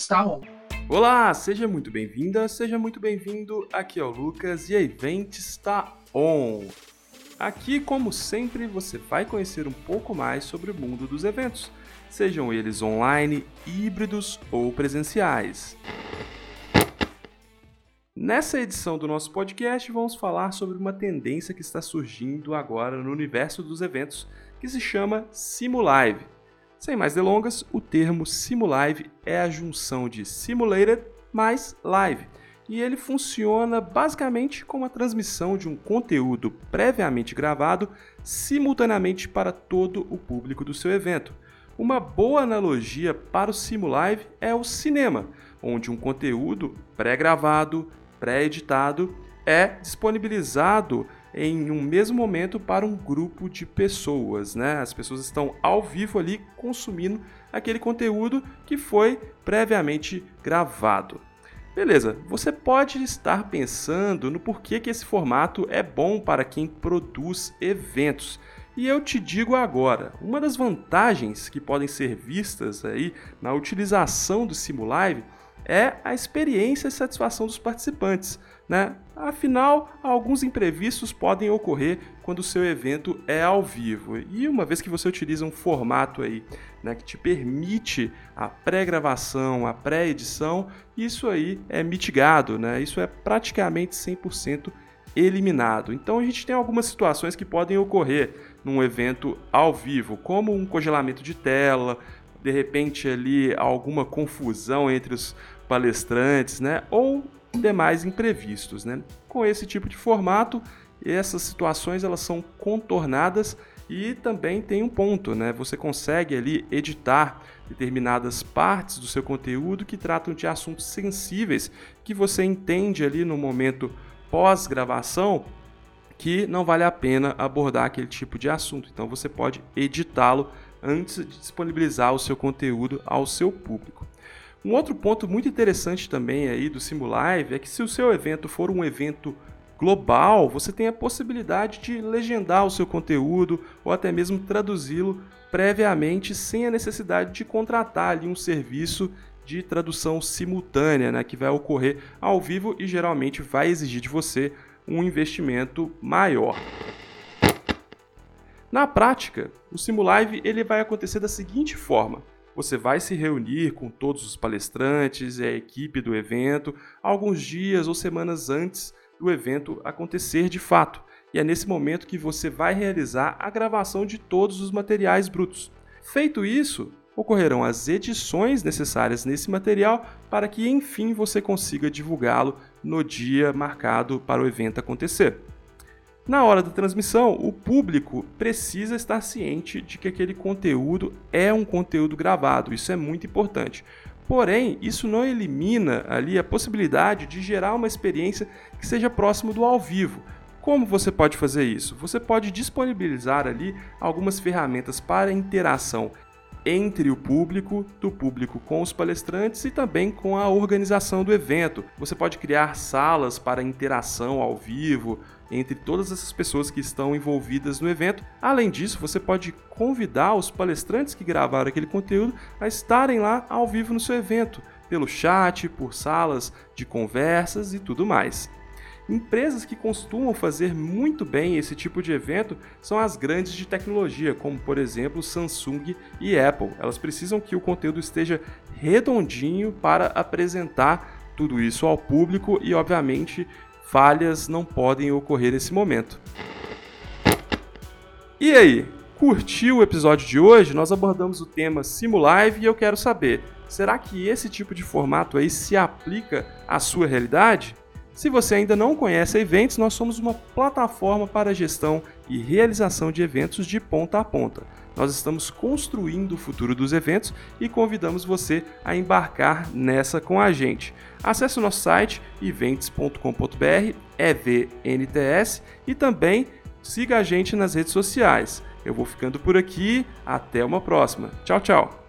está on. Olá, seja muito bem-vinda, seja muito bem-vindo. Aqui é o Lucas e a Event está on. Aqui, como sempre, você vai conhecer um pouco mais sobre o mundo dos eventos, sejam eles online, híbridos ou presenciais. Nessa edição do nosso podcast, vamos falar sobre uma tendência que está surgindo agora no universo dos eventos, que se chama Simulive. Sem mais delongas, o termo Simulive é a junção de Simulated mais Live, e ele funciona basicamente como a transmissão de um conteúdo previamente gravado simultaneamente para todo o público do seu evento. Uma boa analogia para o Simulive é o cinema, onde um conteúdo pré-gravado, pré-editado é disponibilizado em um mesmo momento para um grupo de pessoas, né? As pessoas estão ao vivo ali consumindo aquele conteúdo que foi previamente gravado. Beleza, você pode estar pensando no porquê que esse formato é bom para quem produz eventos. E eu te digo agora, uma das vantagens que podem ser vistas aí na utilização do Simulive é a experiência e satisfação dos participantes. Né? Afinal, alguns imprevistos podem ocorrer quando o seu evento é ao vivo. E uma vez que você utiliza um formato aí, né, que te permite a pré-gravação, a pré-edição, isso aí é mitigado, né? Isso é praticamente 100% eliminado. Então a gente tem algumas situações que podem ocorrer num evento ao vivo, como um congelamento de tela, de repente ali alguma confusão entre os palestrantes, né? Ou demais imprevistos, né? Com esse tipo de formato, essas situações elas são contornadas e também tem um ponto, né? Você consegue ali editar determinadas partes do seu conteúdo que tratam de assuntos sensíveis que você entende ali no momento pós-gravação que não vale a pena abordar aquele tipo de assunto. Então você pode editá-lo antes de disponibilizar o seu conteúdo ao seu público. Um outro ponto muito interessante também aí do Simulive é que se o seu evento for um evento global, você tem a possibilidade de legendar o seu conteúdo ou até mesmo traduzi-lo previamente sem a necessidade de contratar ali um serviço de tradução simultânea, né, que vai ocorrer ao vivo e geralmente vai exigir de você um investimento maior. Na prática, o Simulive ele vai acontecer da seguinte forma: você vai se reunir com todos os palestrantes e a equipe do evento alguns dias ou semanas antes do evento acontecer de fato. E é nesse momento que você vai realizar a gravação de todos os materiais brutos. Feito isso, ocorrerão as edições necessárias nesse material para que enfim você consiga divulgá-lo no dia marcado para o evento acontecer. Na hora da transmissão, o público precisa estar ciente de que aquele conteúdo é um conteúdo gravado, isso é muito importante. Porém, isso não elimina ali a possibilidade de gerar uma experiência que seja próximo do ao vivo. Como você pode fazer isso? Você pode disponibilizar ali algumas ferramentas para interação entre o público, do público com os palestrantes e também com a organização do evento. Você pode criar salas para interação ao vivo entre todas essas pessoas que estão envolvidas no evento. Além disso, você pode convidar os palestrantes que gravaram aquele conteúdo a estarem lá ao vivo no seu evento, pelo chat, por salas de conversas e tudo mais. Empresas que costumam fazer muito bem esse tipo de evento são as grandes de tecnologia, como por exemplo Samsung e Apple. Elas precisam que o conteúdo esteja redondinho para apresentar tudo isso ao público e, obviamente, falhas não podem ocorrer nesse momento. E aí, curtiu o episódio de hoje? Nós abordamos o tema Simulive e eu quero saber, será que esse tipo de formato aí se aplica à sua realidade? Se você ainda não conhece a Eventos, nós somos uma plataforma para gestão e realização de eventos de ponta a ponta. Nós estamos construindo o futuro dos eventos e convidamos você a embarcar nessa com a gente. Acesse o nosso site events.com.br, EVNTS, e também siga a gente nas redes sociais. Eu vou ficando por aqui, até uma próxima. Tchau, tchau!